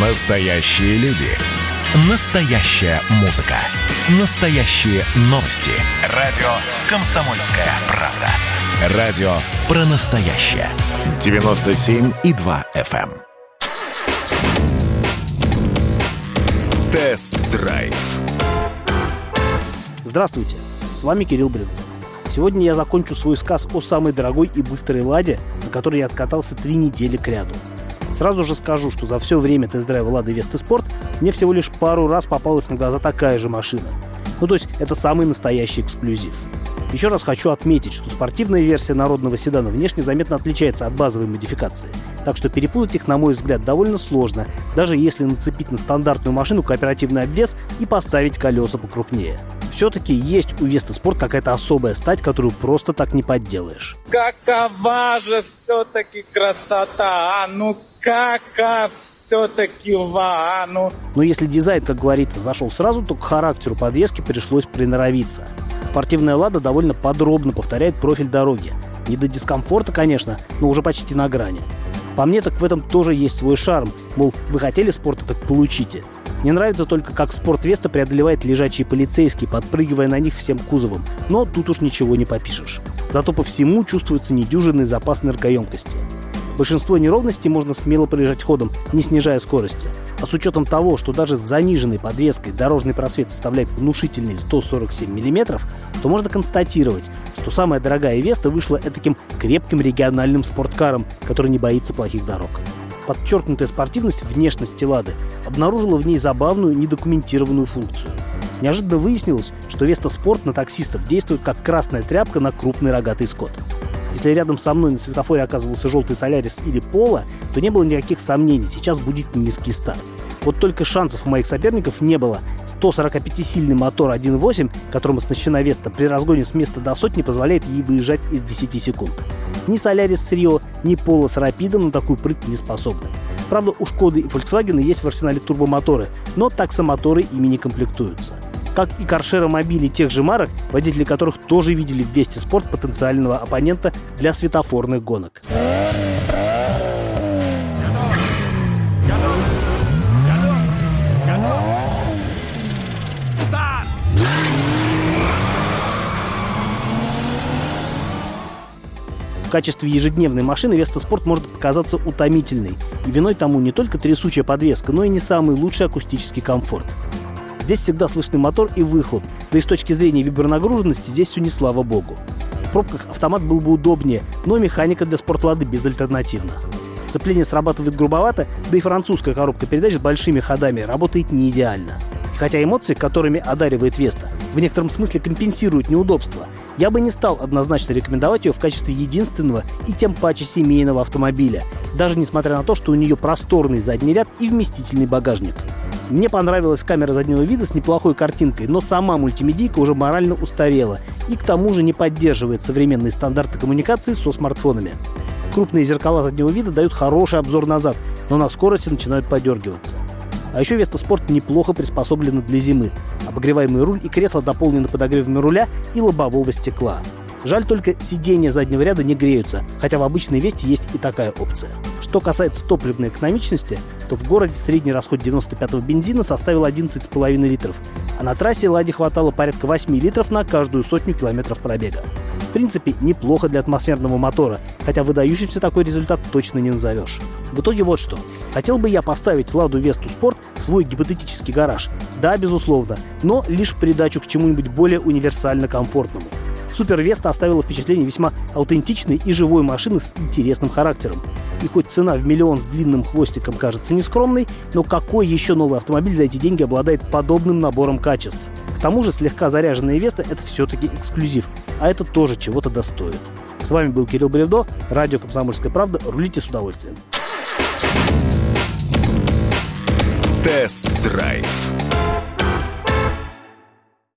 Настоящие люди. Настоящая музыка. Настоящие новости. Радио «Комсомольская правда». Радио про настоящее. 97,2 FM. эм. Тест-драйв. Здравствуйте, с вами Кирилл Бревдо. Сегодня я закончу свой сказ о самой дорогой и быстрой «Ладе», на которой я откатался три недели к ряду. Сразу же скажу, что за все время тест-драйва «Лады Весты Спорт» мне всего лишь пару раз попалась на глаза такая же машина. Ну, то есть это самый настоящий эксклюзив. Еще раз хочу отметить, что спортивная версия народного седана внешне заметно отличается от базовой модификации. Так что перепутать их, на мой взгляд, довольно сложно, даже если нацепить на стандартную машину кооперативный обвес и поставить колеса покрупнее. Все-таки есть у Веста Спорт какая-то особая стать, которую просто так не подделаешь. Какова же все-таки красота, а ну кака все-таки ва, а ну. Но если дизайн, как говорится, зашел сразу, то к характеру подвески пришлось приноровиться. Спортивная «Лада» довольно подробно повторяет профиль дороги. Не до дискомфорта, конечно, но уже почти на грани. По мне, так в этом тоже есть свой шарм. Мол, вы хотели спорта, так получите. Мне нравится только, как спорт Веста преодолевает лежачие полицейские, подпрыгивая на них всем кузовом. Но тут уж ничего не попишешь. Зато по всему чувствуется недюжинный запас энергоемкости. Большинство неровностей можно смело проезжать ходом, не снижая скорости. А с учетом того, что даже с заниженной подвеской дорожный просвет составляет внушительные 147 мм, то можно констатировать, что самая дорогая Веста вышла таким крепким региональным спорткаром, который не боится плохих дорог. Подчеркнутая спортивность внешности «Лады» обнаружила в ней забавную недокументированную функцию. Неожиданно выяснилось, что Веста Спорт на таксистов действует как красная тряпка на крупный рогатый скот. Если рядом со мной на светофоре оказывался желтый Солярис или Пола, то не было никаких сомнений, сейчас будет низкий старт. Вот только шансов у моих соперников не было. 145-сильный мотор 1.8, которым оснащена Веста, при разгоне с места до сотни позволяет ей выезжать из 10 секунд. Ни Солярис с Рио, ни Пола с Рапидом на такую прыть не способны. Правда, у Шкоды и Volkswagen есть в арсенале турбомоторы, но таксомоторы ими не комплектуются как и каршера мобилей тех же марок, водители которых тоже видели в Вести Спорт потенциального оппонента для светофорных гонок. В качестве ежедневной машины Веста Спорт может показаться утомительной. И виной тому не только трясучая подвеска, но и не самый лучший акустический комфорт. Здесь всегда слышны мотор и выхлоп, да и с точки зрения вибронагруженности здесь все не слава богу. В пробках автомат был бы удобнее, но механика для спортлады безальтернативна. Сцепление срабатывает грубовато, да и французская коробка передач с большими ходами работает не идеально. Хотя эмоции, которыми одаривает Веста, в некотором смысле компенсируют неудобства, я бы не стал однозначно рекомендовать ее в качестве единственного и тем паче семейного автомобиля, даже несмотря на то, что у нее просторный задний ряд и вместительный багажник. Мне понравилась камера заднего вида с неплохой картинкой, но сама мультимедийка уже морально устарела и к тому же не поддерживает современные стандарты коммуникации со смартфонами. Крупные зеркала заднего вида дают хороший обзор назад, но на скорости начинают подергиваться. А еще Веста Спорт неплохо приспособлена для зимы. Обогреваемый руль и кресло дополнены подогревами руля и лобового стекла. Жаль только сиденья заднего ряда не греются, хотя в обычной Весте есть и такая опция. Что касается топливной экономичности, то в городе средний расход 95-го бензина составил 11,5 литров, а на трассе «Ладе» хватало порядка 8 литров на каждую сотню километров пробега. В принципе, неплохо для атмосферного мотора, хотя выдающимся такой результат точно не назовешь. В итоге вот что. Хотел бы я поставить «Ладу Весту Спорт» в свой гипотетический гараж. Да, безусловно, но лишь в придачу к чему-нибудь более универсально комфортному. Супер Веста оставила впечатление весьма аутентичной и живой машины с интересным характером. И хоть цена в миллион с длинным хвостиком кажется нескромной, но какой еще новый автомобиль за эти деньги обладает подобным набором качеств? К тому же слегка заряженная Веста – это все-таки эксклюзив, а это тоже чего-то достоит. С вами был Кирилл Бревдо, радио «Комсомольская правда». Рулите с удовольствием. Тест-драйв